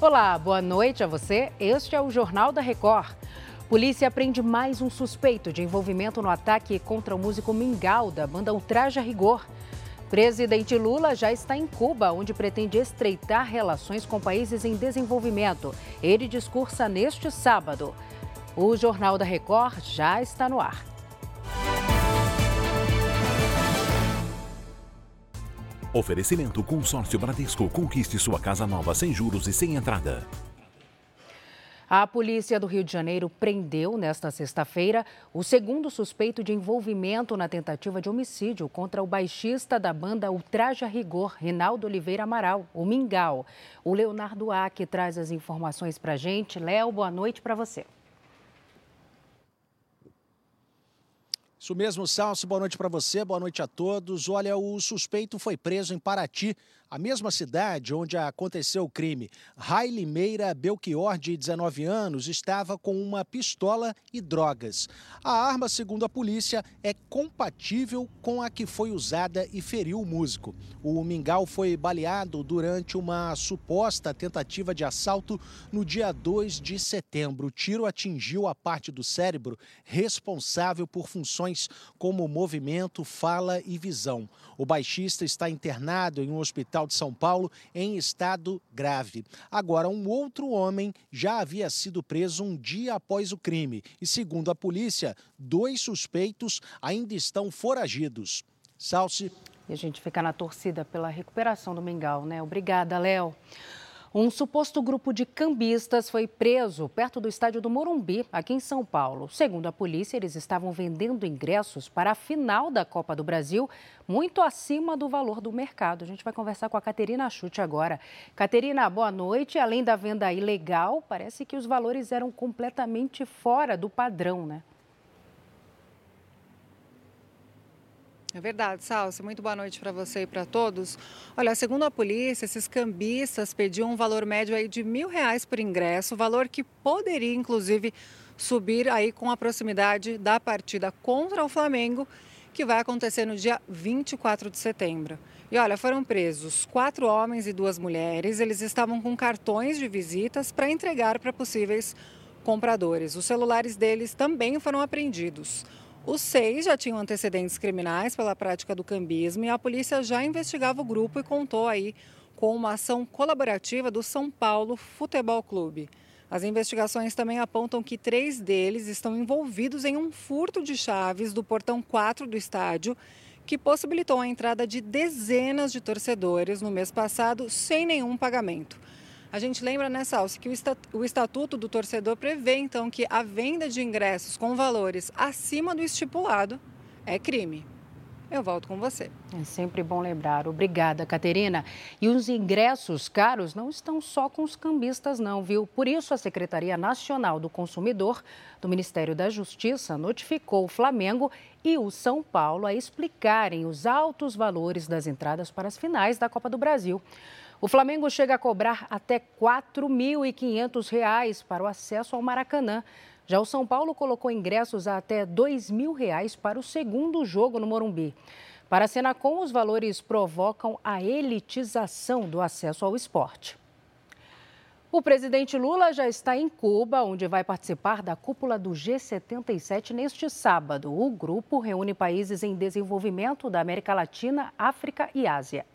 Olá, boa noite a você. Este é o Jornal da Record. Polícia prende mais um suspeito de envolvimento no ataque contra o músico Mingau da banda Ultraja Rigor. Presidente Lula já está em Cuba, onde pretende estreitar relações com países em desenvolvimento. Ele discursa neste sábado. O Jornal da Record já está no ar. Oferecimento Consórcio Bradesco. Conquiste sua casa nova sem juros e sem entrada. A polícia do Rio de Janeiro prendeu nesta sexta-feira o segundo suspeito de envolvimento na tentativa de homicídio contra o baixista da banda Ultraja Rigor, Rinaldo Oliveira Amaral, o Mingau. O Leonardo Aque traz as informações para gente. Léo, boa noite para você. Isso mesmo, Salso. Boa noite para você, boa noite a todos. Olha, o suspeito foi preso em Paraty a mesma cidade onde aconteceu o crime, Riley Meira Belchior, de 19 anos, estava com uma pistola e drogas. A arma, segundo a polícia, é compatível com a que foi usada e feriu o músico. O Mingau foi baleado durante uma suposta tentativa de assalto no dia 2 de setembro. O tiro atingiu a parte do cérebro responsável por funções como movimento, fala e visão. O baixista está internado em um hospital de São Paulo em estado grave. Agora, um outro homem já havia sido preso um dia após o crime e, segundo a polícia, dois suspeitos ainda estão foragidos. Salce. E a gente fica na torcida pela recuperação do Mingau, né? Obrigada, Léo. Um suposto grupo de cambistas foi preso perto do estádio do Morumbi, aqui em São Paulo. Segundo a polícia, eles estavam vendendo ingressos para a final da Copa do Brasil, muito acima do valor do mercado. A gente vai conversar com a Caterina Chute agora. Caterina, boa noite. Além da venda ilegal, parece que os valores eram completamente fora do padrão, né? É verdade, Salsi. Muito boa noite para você e para todos. Olha, segundo a polícia, esses cambistas pediam um valor médio aí de mil reais por ingresso, valor que poderia, inclusive, subir aí com a proximidade da partida contra o Flamengo, que vai acontecer no dia 24 de setembro. E olha, foram presos quatro homens e duas mulheres. Eles estavam com cartões de visitas para entregar para possíveis compradores. Os celulares deles também foram apreendidos. Os seis já tinham antecedentes criminais pela prática do cambismo e a polícia já investigava o grupo e contou aí com uma ação colaborativa do São Paulo Futebol Clube. As investigações também apontam que três deles estão envolvidos em um furto de chaves do portão 4 do estádio, que possibilitou a entrada de dezenas de torcedores no mês passado sem nenhum pagamento. A gente lembra, né, Salsi, que o Estatuto do Torcedor prevê, então, que a venda de ingressos com valores acima do estipulado é crime. Eu volto com você. É sempre bom lembrar. Obrigada, Caterina. E os ingressos caros não estão só com os cambistas, não, viu? Por isso, a Secretaria Nacional do Consumidor do Ministério da Justiça notificou o Flamengo e o São Paulo a explicarem os altos valores das entradas para as finais da Copa do Brasil. O Flamengo chega a cobrar até R$ 4.500 para o acesso ao Maracanã. Já o São Paulo colocou ingressos a até R$ 2.000 para o segundo jogo no Morumbi. Para a Senacom, os valores provocam a elitização do acesso ao esporte. O presidente Lula já está em Cuba, onde vai participar da cúpula do G77 neste sábado. O grupo reúne países em desenvolvimento da América Latina, África e Ásia.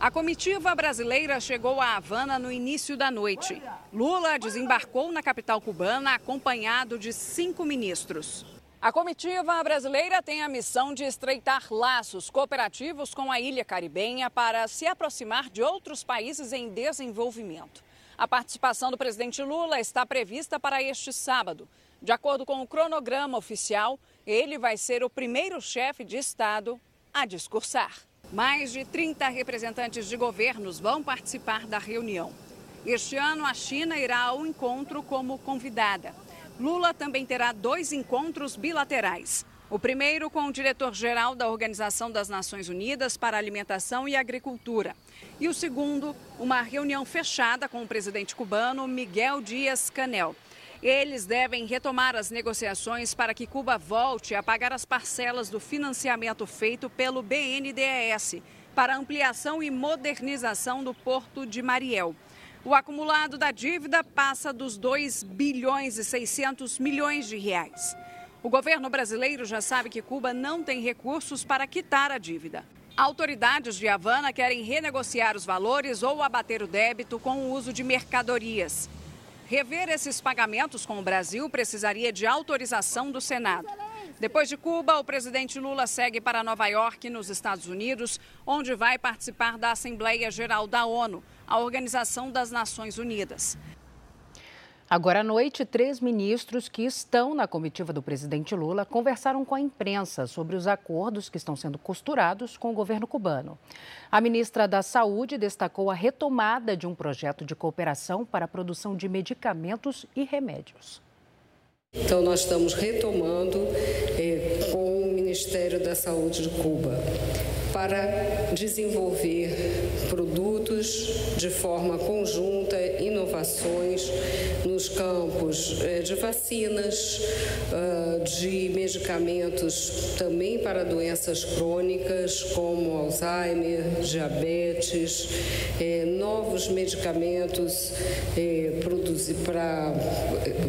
A comitiva brasileira chegou a Havana no início da noite. Lula desembarcou na capital cubana acompanhado de cinco ministros. A comitiva brasileira tem a missão de estreitar laços cooperativos com a ilha caribenha para se aproximar de outros países em desenvolvimento. A participação do presidente Lula está prevista para este sábado. De acordo com o cronograma oficial, ele vai ser o primeiro chefe de Estado a discursar. Mais de 30 representantes de governos vão participar da reunião. Este ano, a China irá ao encontro como convidada. Lula também terá dois encontros bilaterais. O primeiro com o diretor-geral da Organização das Nações Unidas para Alimentação e Agricultura. E o segundo, uma reunião fechada com o presidente cubano Miguel Dias Canel. Eles devem retomar as negociações para que Cuba volte a pagar as parcelas do financiamento feito pelo BNDES para ampliação e modernização do porto de Mariel. O acumulado da dívida passa dos 2 bilhões e 600 milhões de reais. O governo brasileiro já sabe que Cuba não tem recursos para quitar a dívida. Autoridades de Havana querem renegociar os valores ou abater o débito com o uso de mercadorias. Rever esses pagamentos com o Brasil precisaria de autorização do Senado. Depois de Cuba, o presidente Lula segue para Nova York, nos Estados Unidos, onde vai participar da Assembleia Geral da ONU, a Organização das Nações Unidas. Agora à noite, três ministros que estão na comitiva do presidente Lula conversaram com a imprensa sobre os acordos que estão sendo costurados com o governo cubano. A ministra da Saúde destacou a retomada de um projeto de cooperação para a produção de medicamentos e remédios. Então, nós estamos retomando eh, com o Ministério da Saúde de Cuba para desenvolver produtos de forma conjunta, inovações nos campos eh, de vacinas, ah, de medicamentos também para doenças crônicas como Alzheimer, diabetes, eh, novos medicamentos eh, para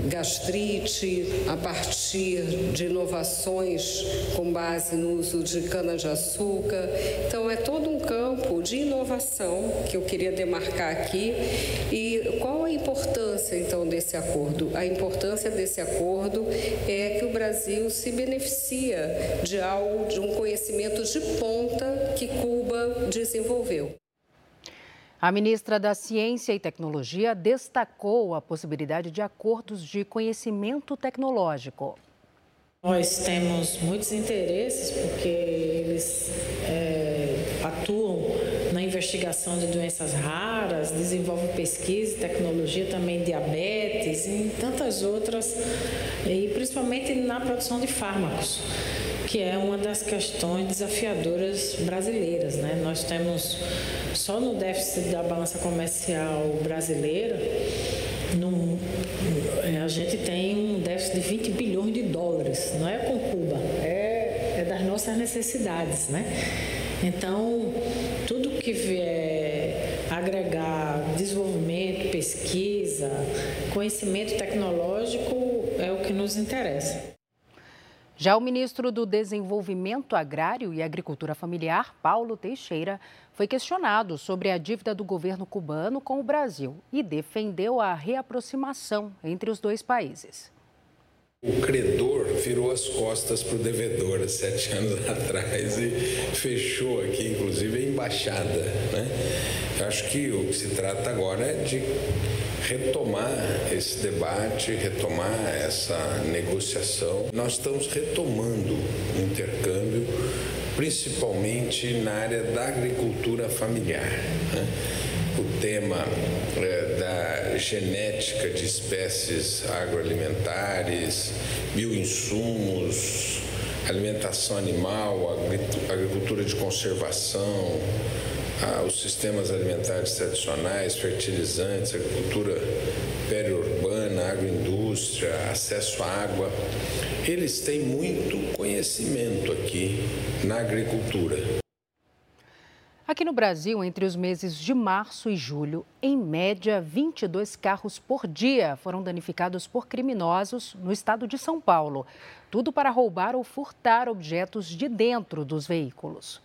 gastrite a partir de inovações com base no uso de cana-de-açúcar. Então, é todo um campo de inovação que eu queria demarcar aqui. E qual a importância, então, desse acordo? A importância desse acordo é que o Brasil se beneficia de algo, de um conhecimento de ponta que Cuba desenvolveu. A ministra da Ciência e Tecnologia destacou a possibilidade de acordos de conhecimento tecnológico. Nós temos muitos interesses porque eles é, atuam na investigação de doenças raras, desenvolvem pesquisa e tecnologia também diabetes e tantas outras, e principalmente na produção de fármacos, que é uma das questões desafiadoras brasileiras. Né? Nós temos só no déficit da balança comercial brasileira é, a gente tem um déficit de 20 bilhões não é com Cuba, é, é das nossas necessidades, né? Então, tudo que vier agregar desenvolvimento, pesquisa, conhecimento tecnológico é o que nos interessa. Já o ministro do Desenvolvimento Agrário e Agricultura Familiar, Paulo Teixeira, foi questionado sobre a dívida do governo cubano com o Brasil e defendeu a reaproximação entre os dois países. O credor virou as costas para o devedor há sete anos atrás e fechou aqui, inclusive, a embaixada. Né? Acho que o que se trata agora é de retomar esse debate, retomar essa negociação. Nós estamos retomando o intercâmbio, principalmente na área da agricultura familiar. Né? O tema é, genética de espécies agroalimentares, bioinsumos, alimentação animal, agricultura de conservação, os sistemas alimentares tradicionais, fertilizantes, agricultura periurbana, agroindústria, acesso à água, eles têm muito conhecimento aqui na agricultura. Aqui no Brasil, entre os meses de março e julho, em média, 22 carros por dia foram danificados por criminosos no estado de São Paulo. Tudo para roubar ou furtar objetos de dentro dos veículos.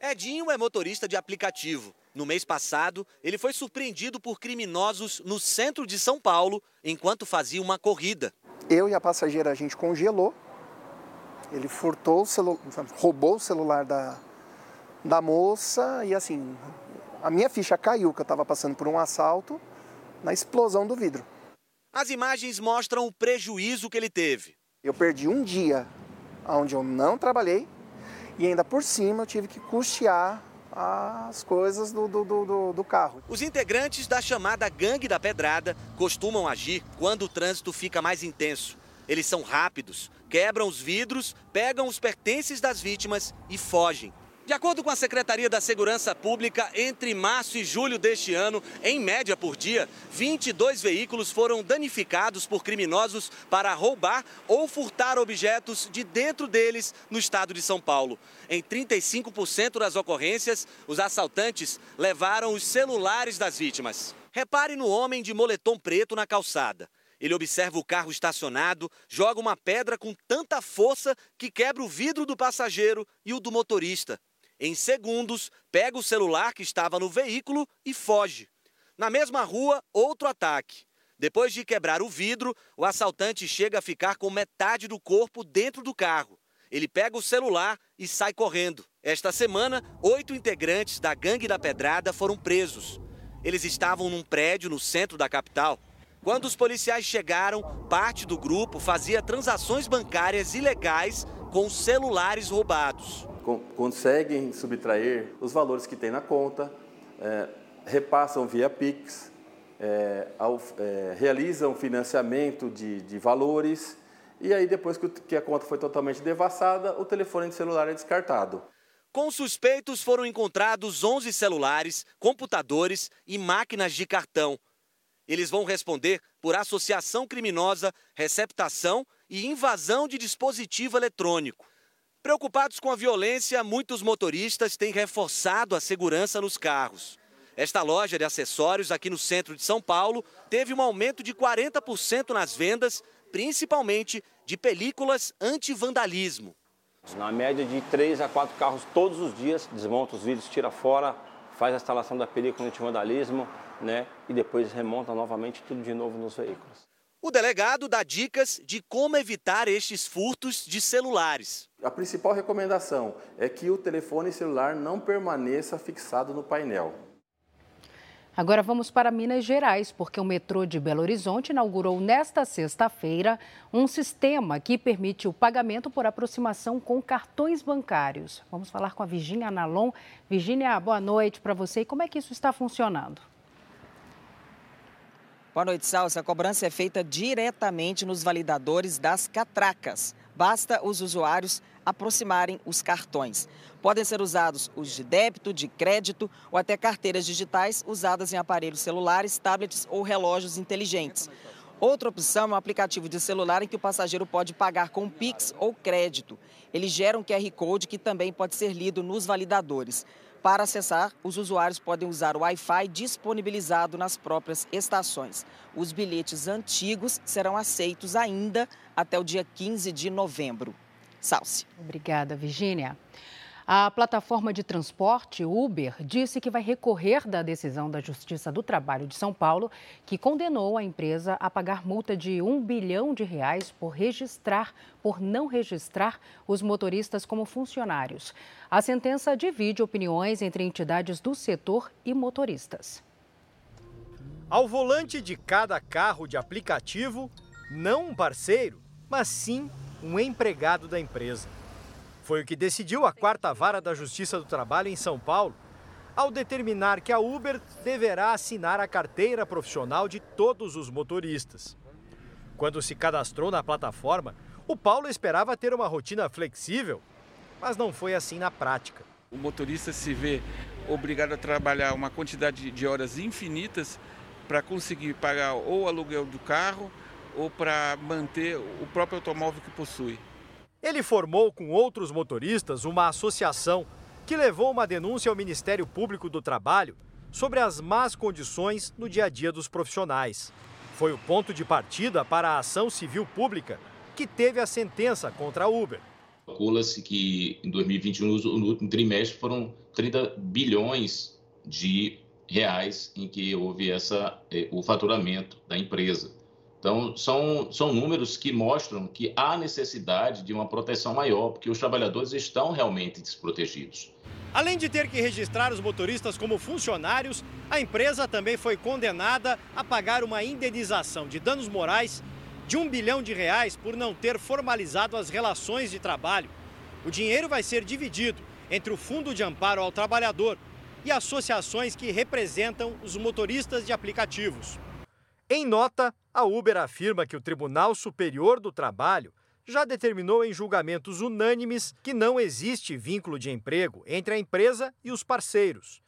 Edinho é motorista de aplicativo. No mês passado, ele foi surpreendido por criminosos no centro de São Paulo enquanto fazia uma corrida. Eu e a passageira a gente congelou. Ele furtou o celu... roubou o celular da, da moça e assim, a minha ficha caiu que eu estava passando por um assalto na explosão do vidro. As imagens mostram o prejuízo que ele teve. Eu perdi um dia onde eu não trabalhei e ainda por cima eu tive que custear as coisas do, do, do, do, carro. Os integrantes da chamada Gangue da Pedrada costumam agir quando o trânsito fica mais intenso. Eles são rápidos, quebram os vidros, pegam os pertences das vítimas e fogem. De acordo com a Secretaria da Segurança Pública, entre março e julho deste ano, em média por dia, 22 veículos foram danificados por criminosos para roubar ou furtar objetos de dentro deles no estado de São Paulo. Em 35% das ocorrências, os assaltantes levaram os celulares das vítimas. Repare no homem de moletom preto na calçada. Ele observa o carro estacionado, joga uma pedra com tanta força que quebra o vidro do passageiro e o do motorista. Em segundos, pega o celular que estava no veículo e foge. Na mesma rua, outro ataque. Depois de quebrar o vidro, o assaltante chega a ficar com metade do corpo dentro do carro. Ele pega o celular e sai correndo. Esta semana, oito integrantes da Gangue da Pedrada foram presos. Eles estavam num prédio no centro da capital. Quando os policiais chegaram, parte do grupo fazia transações bancárias ilegais com celulares roubados conseguem subtrair os valores que tem na conta, é, repassam via Pix, é, ao, é, realizam financiamento de, de, valores e aí depois que, que a conta foi totalmente devassada, o telefone de celular é descartado. Com suspeitos foram encontrados 11 celulares, computadores e máquinas de cartão. Eles vão responder por associação criminosa, receptação e invasão de dispositivo eletrônico. Preocupados com a violência, muitos motoristas têm reforçado a segurança nos carros. Esta loja de acessórios aqui no centro de São Paulo teve um aumento de 40% nas vendas, principalmente de películas anti-vandalismo. Na média de 3 a 4 carros todos os dias, desmonta os vidros, tira fora, faz a instalação da película anti-vandalismo né, e depois remonta novamente tudo de novo nos veículos. O delegado dá dicas de como evitar estes furtos de celulares. A principal recomendação é que o telefone celular não permaneça fixado no painel. Agora vamos para Minas Gerais, porque o metrô de Belo Horizonte inaugurou nesta sexta-feira um sistema que permite o pagamento por aproximação com cartões bancários. Vamos falar com a Virginia Analon. Virginia, boa noite para você. E como é que isso está funcionando? Boa noite, Salsa. A cobrança é feita diretamente nos validadores das catracas. Basta os usuários aproximarem os cartões. Podem ser usados os de débito, de crédito ou até carteiras digitais usadas em aparelhos celulares, tablets ou relógios inteligentes. Outra opção é um aplicativo de celular em que o passageiro pode pagar com Pix ou crédito. Ele gera um QR Code que também pode ser lido nos validadores. Para acessar, os usuários podem usar o Wi-Fi disponibilizado nas próprias estações. Os bilhetes antigos serão aceitos ainda até o dia 15 de novembro. Salce. Obrigada, Virgínia. A plataforma de transporte Uber disse que vai recorrer da decisão da Justiça do Trabalho de São Paulo, que condenou a empresa a pagar multa de um bilhão de reais por registrar, por não registrar os motoristas como funcionários. A sentença divide opiniões entre entidades do setor e motoristas. Ao volante de cada carro de aplicativo, não um parceiro, mas sim um empregado da empresa. Foi o que decidiu a quarta vara da Justiça do Trabalho em São Paulo, ao determinar que a Uber deverá assinar a carteira profissional de todos os motoristas. Quando se cadastrou na plataforma, o Paulo esperava ter uma rotina flexível, mas não foi assim na prática. O motorista se vê obrigado a trabalhar uma quantidade de horas infinitas para conseguir pagar ou o aluguel do carro ou para manter o próprio automóvel que possui. Ele formou com outros motoristas uma associação que levou uma denúncia ao Ministério Público do Trabalho sobre as más condições no dia a dia dos profissionais. Foi o ponto de partida para a ação civil pública que teve a sentença contra a Uber. Calcula-se que em 2021, no último trimestre, foram 30 bilhões de reais em que houve essa, eh, o faturamento da empresa. Então, são, são números que mostram que há necessidade de uma proteção maior, porque os trabalhadores estão realmente desprotegidos. Além de ter que registrar os motoristas como funcionários, a empresa também foi condenada a pagar uma indenização de danos morais de um bilhão de reais por não ter formalizado as relações de trabalho. O dinheiro vai ser dividido entre o Fundo de Amparo ao Trabalhador e associações que representam os motoristas de aplicativos. Em nota, a Uber afirma que o Tribunal Superior do Trabalho já determinou em julgamentos unânimes que não existe vínculo de emprego entre a empresa e os parceiros.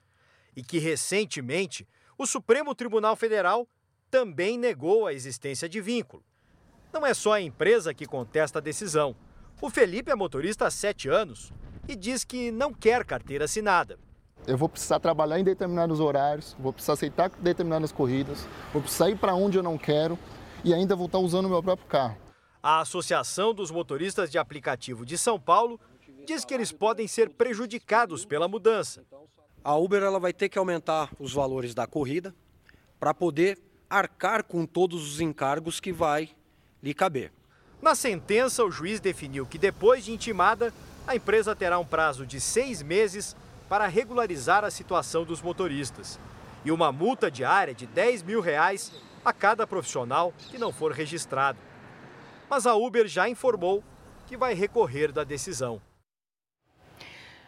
E que, recentemente, o Supremo Tribunal Federal também negou a existência de vínculo. Não é só a empresa que contesta a decisão. O Felipe é motorista há sete anos e diz que não quer carteira assinada. Eu vou precisar trabalhar em determinados horários, vou precisar aceitar determinadas corridas, vou precisar ir para onde eu não quero e ainda vou estar usando o meu próprio carro. A Associação dos Motoristas de Aplicativo de São Paulo diz que eles podem ser prejudicados pela mudança. A Uber ela vai ter que aumentar os valores da corrida para poder arcar com todos os encargos que vai lhe caber. Na sentença, o juiz definiu que depois de intimada, a empresa terá um prazo de seis meses para regularizar a situação dos motoristas e uma multa diária de 10 mil reais a cada profissional que não for registrado mas a Uber já informou que vai recorrer da decisão.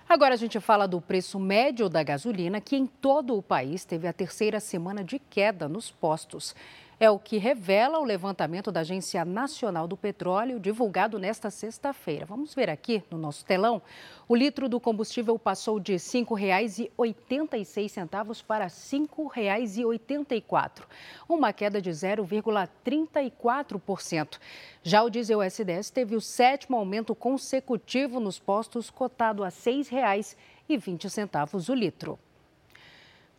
Agora a gente fala do preço médio da gasolina, que em todo o país teve a terceira semana de queda nos postos. É o que revela o levantamento da Agência Nacional do Petróleo, divulgado nesta sexta-feira. Vamos ver aqui no nosso telão. O litro do combustível passou de R$ 5,86 para R$ 5,84, uma queda de 0,34%. Já o diesel SDS teve o sétimo aumento consecutivo nos postos, cotado a R$ 6,20 o litro.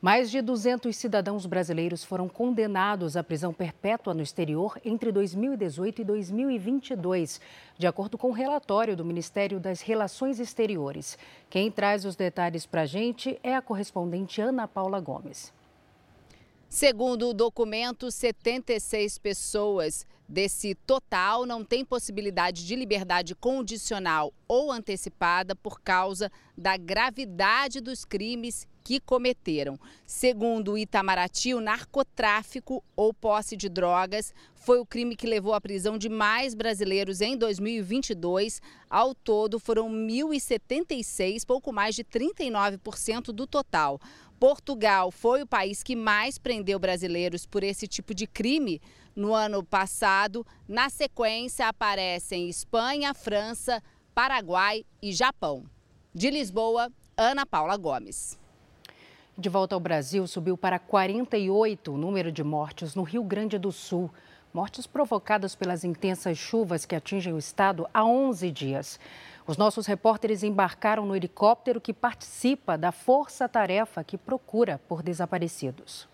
Mais de 200 cidadãos brasileiros foram condenados à prisão perpétua no exterior entre 2018 e 2022, de acordo com o relatório do Ministério das Relações Exteriores. Quem traz os detalhes para a gente é a correspondente Ana Paula Gomes. Segundo o documento, 76 pessoas desse total não têm possibilidade de liberdade condicional ou antecipada por causa da gravidade dos crimes que cometeram. Segundo o Itamaraty, o narcotráfico ou posse de drogas foi o crime que levou à prisão de mais brasileiros em 2022. Ao todo, foram 1.076, pouco mais de 39% do total. Portugal foi o país que mais prendeu brasileiros por esse tipo de crime no ano passado. Na sequência, aparecem Espanha, França, Paraguai e Japão. De Lisboa, Ana Paula Gomes. De volta ao Brasil, subiu para 48 o número de mortes no Rio Grande do Sul. Mortes provocadas pelas intensas chuvas que atingem o estado há 11 dias. Os nossos repórteres embarcaram no helicóptero que participa da força-tarefa que procura por desaparecidos.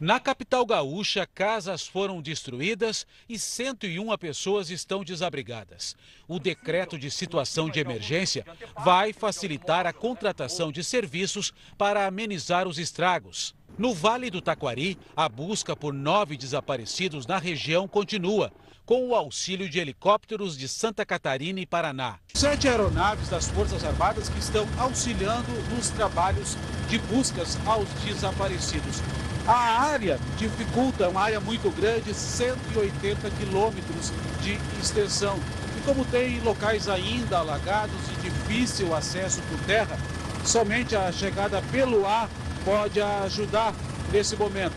Na capital gaúcha, casas foram destruídas e 101 pessoas estão desabrigadas. O decreto de situação de emergência vai facilitar a contratação de serviços para amenizar os estragos. No Vale do Taquari, a busca por nove desaparecidos na região continua, com o auxílio de helicópteros de Santa Catarina e Paraná. Sete aeronaves das Forças Armadas que estão auxiliando nos trabalhos de buscas aos desaparecidos. A área dificulta, é uma área muito grande, 180 quilômetros de extensão. E como tem locais ainda alagados e difícil acesso por terra, somente a chegada pelo ar pode ajudar nesse momento.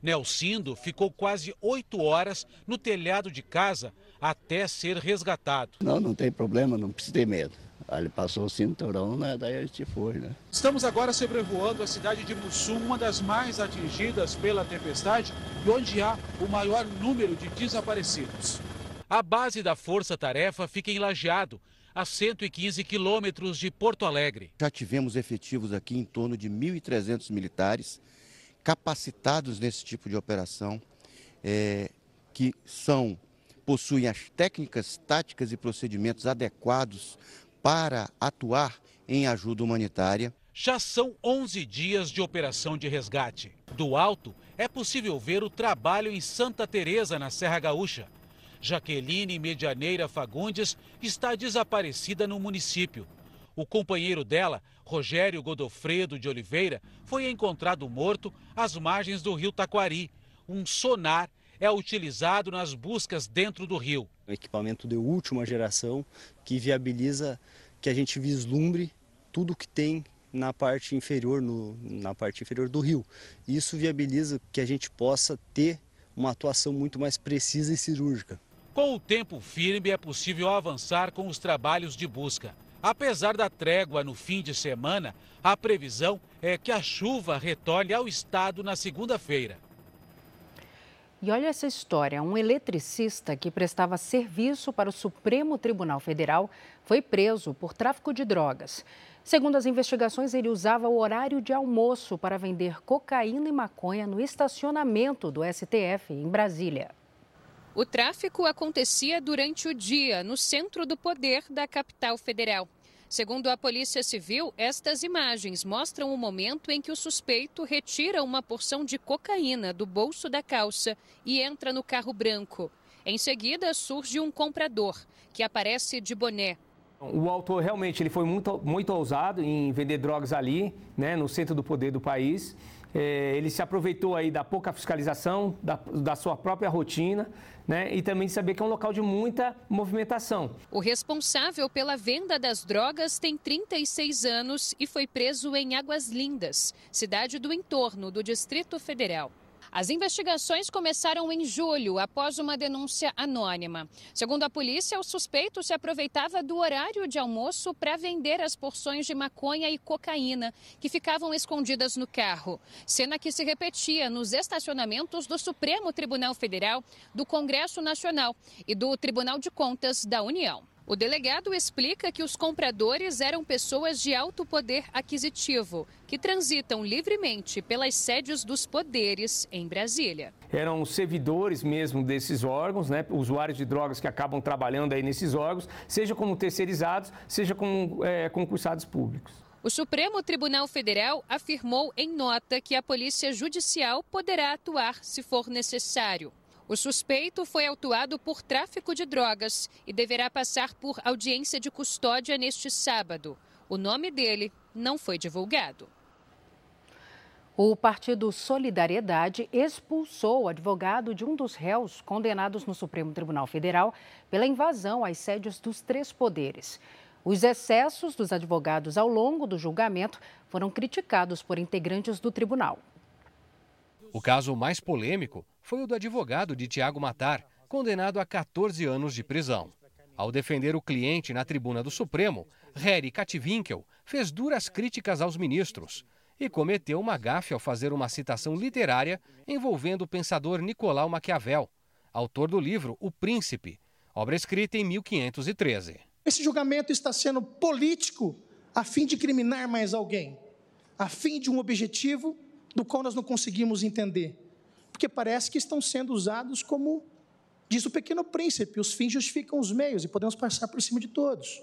Nelcindo ficou quase oito horas no telhado de casa até ser resgatado. Não, não tem problema, não precisa ter medo. Aí ele passou o cinturão, né? Daí a gente foi, né? Estamos agora sobrevoando a cidade de Mussum, uma das mais atingidas pela tempestade e onde há o maior número de desaparecidos. A base da Força Tarefa fica em Lajeado, a 115 quilômetros de Porto Alegre. Já tivemos efetivos aqui em torno de 1.300 militares capacitados nesse tipo de operação, é, que são possuem as técnicas, táticas e procedimentos adequados para atuar em ajuda humanitária. Já são 11 dias de operação de resgate. Do alto, é possível ver o trabalho em Santa Teresa, na Serra Gaúcha. Jaqueline Medianeira Fagundes está desaparecida no município. O companheiro dela, Rogério Godofredo de Oliveira, foi encontrado morto às margens do rio Taquari. Um sonar é utilizado nas buscas dentro do rio. Um equipamento de última geração que viabiliza que a gente vislumbre tudo que tem na parte inferior, no, na parte inferior do rio. Isso viabiliza que a gente possa ter uma atuação muito mais precisa e cirúrgica. Com o tempo firme, é possível avançar com os trabalhos de busca. Apesar da trégua no fim de semana, a previsão é que a chuva retorne ao estado na segunda-feira. E olha essa história: um eletricista que prestava serviço para o Supremo Tribunal Federal foi preso por tráfico de drogas. Segundo as investigações, ele usava o horário de almoço para vender cocaína e maconha no estacionamento do STF em Brasília. O tráfico acontecia durante o dia no centro do poder da capital federal. Segundo a Polícia Civil, estas imagens mostram o momento em que o suspeito retira uma porção de cocaína do bolso da calça e entra no carro branco. Em seguida, surge um comprador, que aparece de boné. O autor realmente ele foi muito, muito ousado em vender drogas ali, né, no centro do poder do país. É, ele se aproveitou aí da pouca fiscalização, da, da sua própria rotina, né, e também de saber que é um local de muita movimentação. O responsável pela venda das drogas tem 36 anos e foi preso em Águas Lindas, cidade do entorno do Distrito Federal. As investigações começaram em julho, após uma denúncia anônima. Segundo a polícia, o suspeito se aproveitava do horário de almoço para vender as porções de maconha e cocaína que ficavam escondidas no carro. Cena que se repetia nos estacionamentos do Supremo Tribunal Federal, do Congresso Nacional e do Tribunal de Contas da União. O delegado explica que os compradores eram pessoas de alto poder aquisitivo, que transitam livremente pelas sedes dos poderes em Brasília. Eram servidores mesmo desses órgãos, né, usuários de drogas que acabam trabalhando aí nesses órgãos, seja como terceirizados, seja como é, concursados públicos. O Supremo Tribunal Federal afirmou em nota que a Polícia Judicial poderá atuar se for necessário. O suspeito foi autuado por tráfico de drogas e deverá passar por audiência de custódia neste sábado. O nome dele não foi divulgado. O Partido Solidariedade expulsou o advogado de um dos réus condenados no Supremo Tribunal Federal pela invasão às sedes dos três poderes. Os excessos dos advogados ao longo do julgamento foram criticados por integrantes do tribunal. O caso mais polêmico foi o do advogado de Tiago Matar, condenado a 14 anos de prisão. Ao defender o cliente na tribuna do Supremo, Harry Kativinkel fez duras críticas aos ministros e cometeu uma gafe ao fazer uma citação literária envolvendo o pensador Nicolau Maquiavel, autor do livro O Príncipe, obra escrita em 1513. Esse julgamento está sendo político a fim de criminar mais alguém, a fim de um objetivo do qual nós não conseguimos entender porque parece que estão sendo usados como diz o pequeno príncipe, os fins justificam os meios e podemos passar por cima de todos.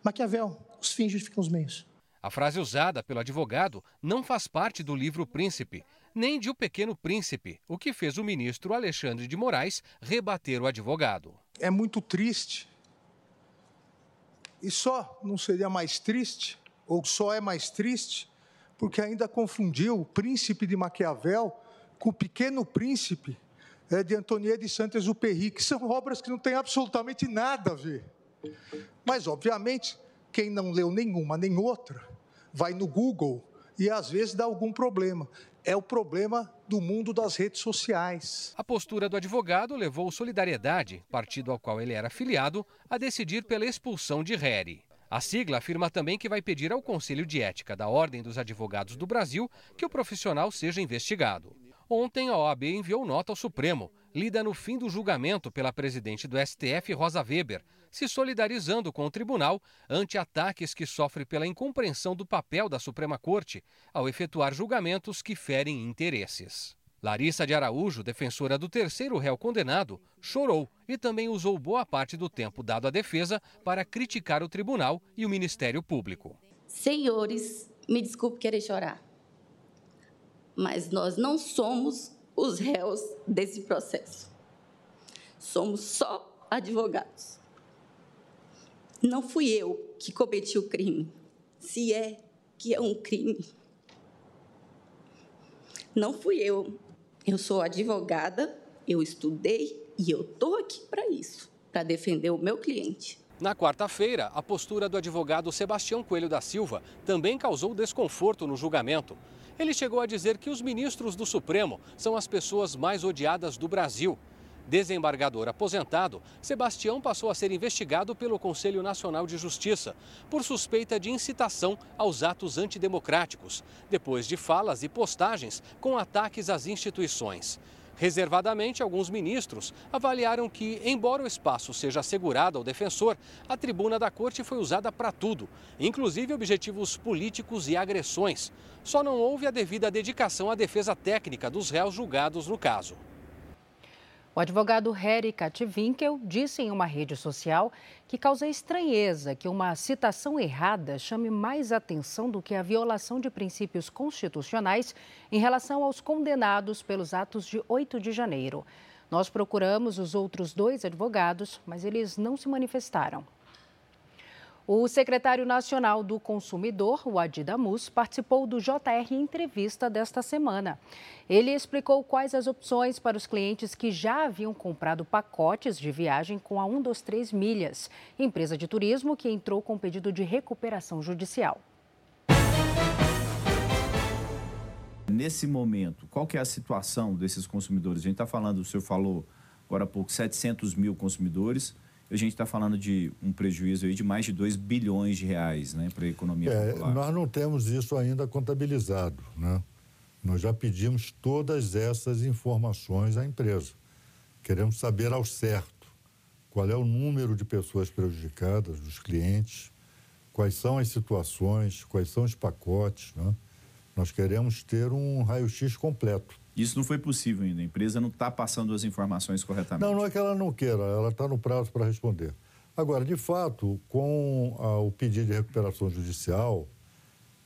Maquiavel, os fins justificam os meios. A frase usada pelo advogado não faz parte do livro Príncipe, nem de O Pequeno Príncipe, o que fez o ministro Alexandre de Moraes rebater o advogado. É muito triste. E só não seria mais triste, ou só é mais triste, porque ainda confundiu o príncipe de Maquiavel com O Pequeno Príncipe, é, de Antonier de Saint-Exupéry, que são obras que não têm absolutamente nada a ver. Mas, obviamente, quem não leu nenhuma nem outra, vai no Google e às vezes dá algum problema. É o problema do mundo das redes sociais. A postura do advogado levou o Solidariedade, partido ao qual ele era afiliado, a decidir pela expulsão de Harry. A sigla afirma também que vai pedir ao Conselho de Ética da Ordem dos Advogados do Brasil que o profissional seja investigado. Ontem, a OAB enviou nota ao Supremo, lida no fim do julgamento pela presidente do STF, Rosa Weber, se solidarizando com o tribunal ante ataques que sofre pela incompreensão do papel da Suprema Corte ao efetuar julgamentos que ferem interesses. Larissa de Araújo, defensora do terceiro réu condenado, chorou e também usou boa parte do tempo dado à defesa para criticar o tribunal e o Ministério Público. Senhores, me desculpe querer chorar mas nós não somos os réus desse processo. Somos só advogados. Não fui eu que cometi o crime, se é que é um crime. Não fui eu. Eu sou advogada, eu estudei e eu estou aqui para isso para defender o meu cliente. Na quarta-feira, a postura do advogado Sebastião Coelho da Silva também causou desconforto no julgamento. Ele chegou a dizer que os ministros do Supremo são as pessoas mais odiadas do Brasil. Desembargador aposentado, Sebastião passou a ser investigado pelo Conselho Nacional de Justiça por suspeita de incitação aos atos antidemocráticos, depois de falas e postagens com ataques às instituições. Reservadamente, alguns ministros avaliaram que, embora o espaço seja assegurado ao defensor, a tribuna da corte foi usada para tudo, inclusive objetivos políticos e agressões. Só não houve a devida dedicação à defesa técnica dos réus julgados no caso. O advogado Harry Katwinkel disse em uma rede social que causa estranheza que uma citação errada chame mais atenção do que a violação de princípios constitucionais em relação aos condenados pelos atos de 8 de janeiro. Nós procuramos os outros dois advogados, mas eles não se manifestaram. O secretário nacional do consumidor, o Adi Damus, participou do JR Entrevista desta semana. Ele explicou quais as opções para os clientes que já haviam comprado pacotes de viagem com a 123 Milhas, empresa de turismo que entrou com pedido de recuperação judicial. Nesse momento, qual que é a situação desses consumidores? A gente está falando, o senhor falou agora há pouco, 700 mil consumidores a gente está falando de um prejuízo aí de mais de 2 bilhões de reais né, para a economia é, popular. Nós não temos isso ainda contabilizado. Né? Nós já pedimos todas essas informações à empresa. Queremos saber ao certo qual é o número de pessoas prejudicadas, dos clientes, quais são as situações, quais são os pacotes. Né? Nós queremos ter um raio-x completo. Isso não foi possível ainda. A empresa não está passando as informações corretamente. Não, não é que ela não queira, ela está no prazo para responder. Agora, de fato, com a, o pedido de recuperação judicial,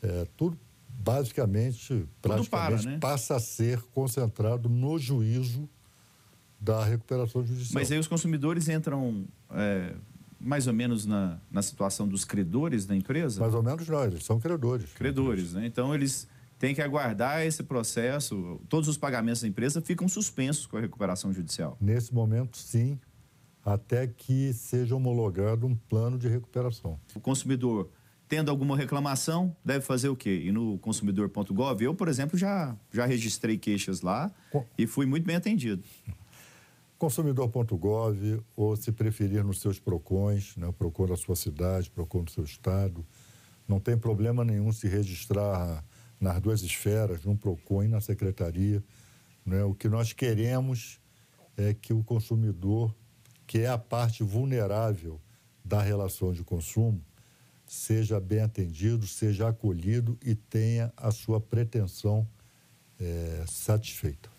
é, tudo basicamente, praticamente, para, né? passa a ser concentrado no juízo da recuperação judicial. Mas aí os consumidores entram é, mais ou menos na, na situação dos credores da empresa? Mais ou menos não, eles são credores. Credores, né? Então eles tem que aguardar esse processo. Todos os pagamentos da empresa ficam suspensos com a recuperação judicial. Nesse momento, sim, até que seja homologado um plano de recuperação. O consumidor, tendo alguma reclamação, deve fazer o quê? Ir no consumidor.gov? Eu, por exemplo, já, já registrei queixas lá Com... e fui muito bem atendido. Consumidor.gov, ou se preferir nos seus PROCONs, né? PROCON da sua cidade, PROCON do seu estado. Não tem problema nenhum se registrar nas duas esferas, no PROCON e na Secretaria. Né? O que nós queremos é que o consumidor, que é a parte vulnerável da relação de consumo, seja bem atendido, seja acolhido e tenha a sua pretensão é, satisfeita.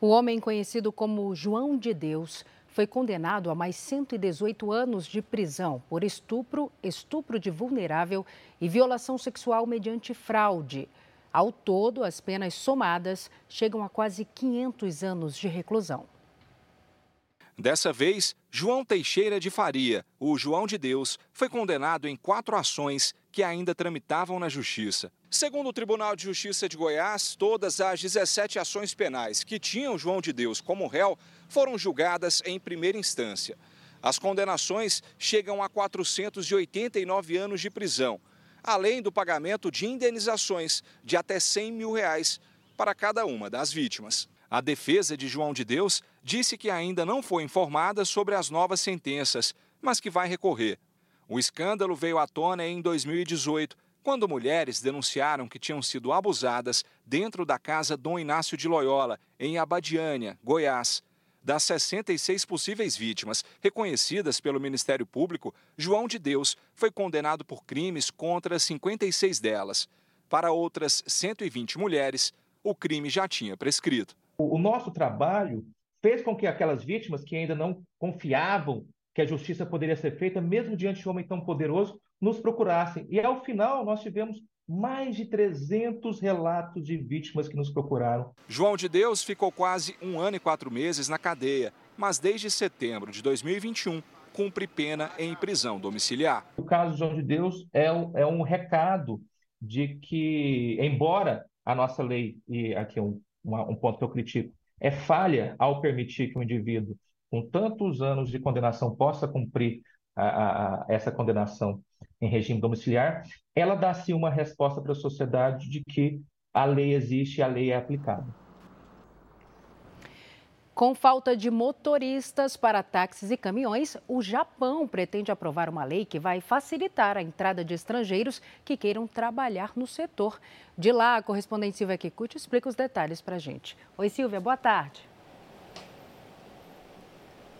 O homem conhecido como João de Deus foi condenado a mais 118 anos de prisão por estupro, estupro de vulnerável e violação sexual mediante fraude. Ao todo, as penas somadas chegam a quase 500 anos de reclusão. Dessa vez, João Teixeira de Faria, o João de Deus, foi condenado em quatro ações que ainda tramitavam na Justiça. Segundo o Tribunal de Justiça de Goiás, todas as 17 ações penais que tinham João de Deus como réu foram julgadas em primeira instância. As condenações chegam a 489 anos de prisão, além do pagamento de indenizações de até 100 mil reais para cada uma das vítimas. A defesa de João de Deus disse que ainda não foi informada sobre as novas sentenças, mas que vai recorrer. O escândalo veio à tona em 2018, quando mulheres denunciaram que tinham sido abusadas dentro da casa Dom Inácio de Loyola, em Abadiânia, Goiás. Das 66 possíveis vítimas reconhecidas pelo Ministério Público, João de Deus foi condenado por crimes contra 56 delas. Para outras 120 mulheres, o crime já tinha prescrito. O nosso trabalho fez com que aquelas vítimas que ainda não confiavam que a justiça poderia ser feita, mesmo diante de um homem tão poderoso, nos procurassem. E ao final, nós tivemos mais de 300 relatos de vítimas que nos procuraram. João de Deus ficou quase um ano e quatro meses na cadeia, mas desde setembro de 2021 cumpre pena em prisão domiciliar. O caso de João de Deus é um, é um recado de que, embora a nossa lei, e aqui é um, um ponto que eu critico, é falha ao permitir que um indivíduo com tantos anos de condenação possa cumprir a, a, a essa condenação em regime domiciliar, ela dá sim uma resposta para a sociedade de que a lei existe e a lei é aplicada. Com falta de motoristas para táxis e caminhões, o Japão pretende aprovar uma lei que vai facilitar a entrada de estrangeiros que queiram trabalhar no setor. De lá, a correspondente Silvia Kikuchi explica os detalhes para a gente. Oi, Silvia, boa tarde.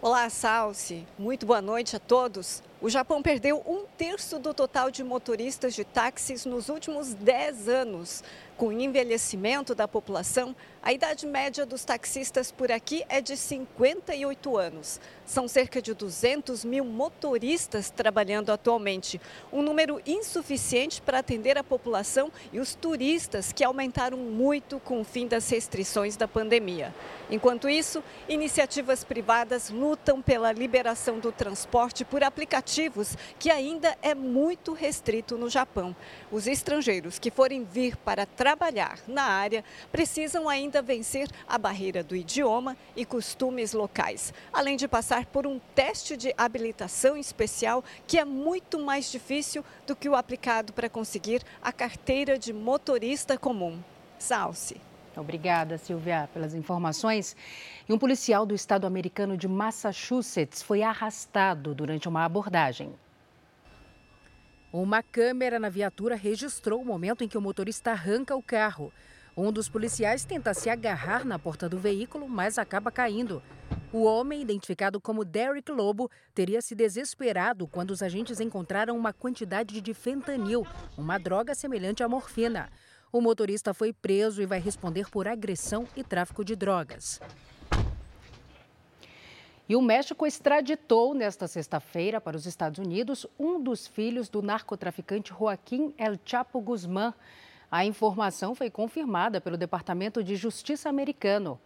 Olá, Salsi. Muito boa noite a todos. O Japão perdeu um terço do total de motoristas de táxis nos últimos 10 anos. Com o envelhecimento da população, a idade média dos taxistas por aqui é de 58 anos. São cerca de 200 mil motoristas trabalhando atualmente, um número insuficiente para atender a população e os turistas, que aumentaram muito com o fim das restrições da pandemia. Enquanto isso, iniciativas privadas lutam pela liberação do transporte por que ainda é muito restrito no Japão. Os estrangeiros que forem vir para trabalhar na área precisam ainda vencer a barreira do idioma e costumes locais, além de passar por um teste de habilitação especial que é muito mais difícil do que o aplicado para conseguir a carteira de motorista comum. Salce. Obrigada, Silvia, pelas informações. E um policial do estado americano de Massachusetts foi arrastado durante uma abordagem. Uma câmera na viatura registrou o momento em que o motorista arranca o carro. Um dos policiais tenta se agarrar na porta do veículo, mas acaba caindo. O homem, identificado como Derek Lobo, teria se desesperado quando os agentes encontraram uma quantidade de fentanil, uma droga semelhante à morfina. O motorista foi preso e vai responder por agressão e tráfico de drogas. E o México extraditou nesta sexta-feira para os Estados Unidos um dos filhos do narcotraficante Joaquim El Chapo Guzmán. A informação foi confirmada pelo Departamento de Justiça americano.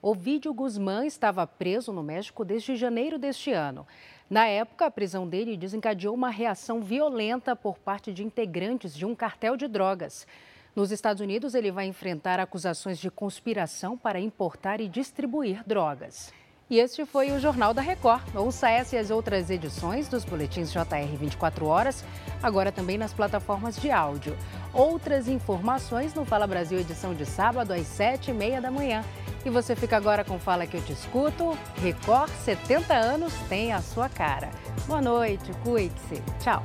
Ovidio Guzmán estava preso no México desde janeiro deste ano. Na época, a prisão dele desencadeou uma reação violenta por parte de integrantes de um cartel de drogas. Nos Estados Unidos, ele vai enfrentar acusações de conspiração para importar e distribuir drogas. E este foi o Jornal da Record. Ouça essa e as outras edições dos boletins JR 24 horas, agora também nas plataformas de áudio. Outras informações no Fala Brasil, edição de sábado, às 7h30 da manhã. E você fica agora com Fala Que Eu Te Escuto. Record 70 anos tem a sua cara. Boa noite, cuide-se. Tchau.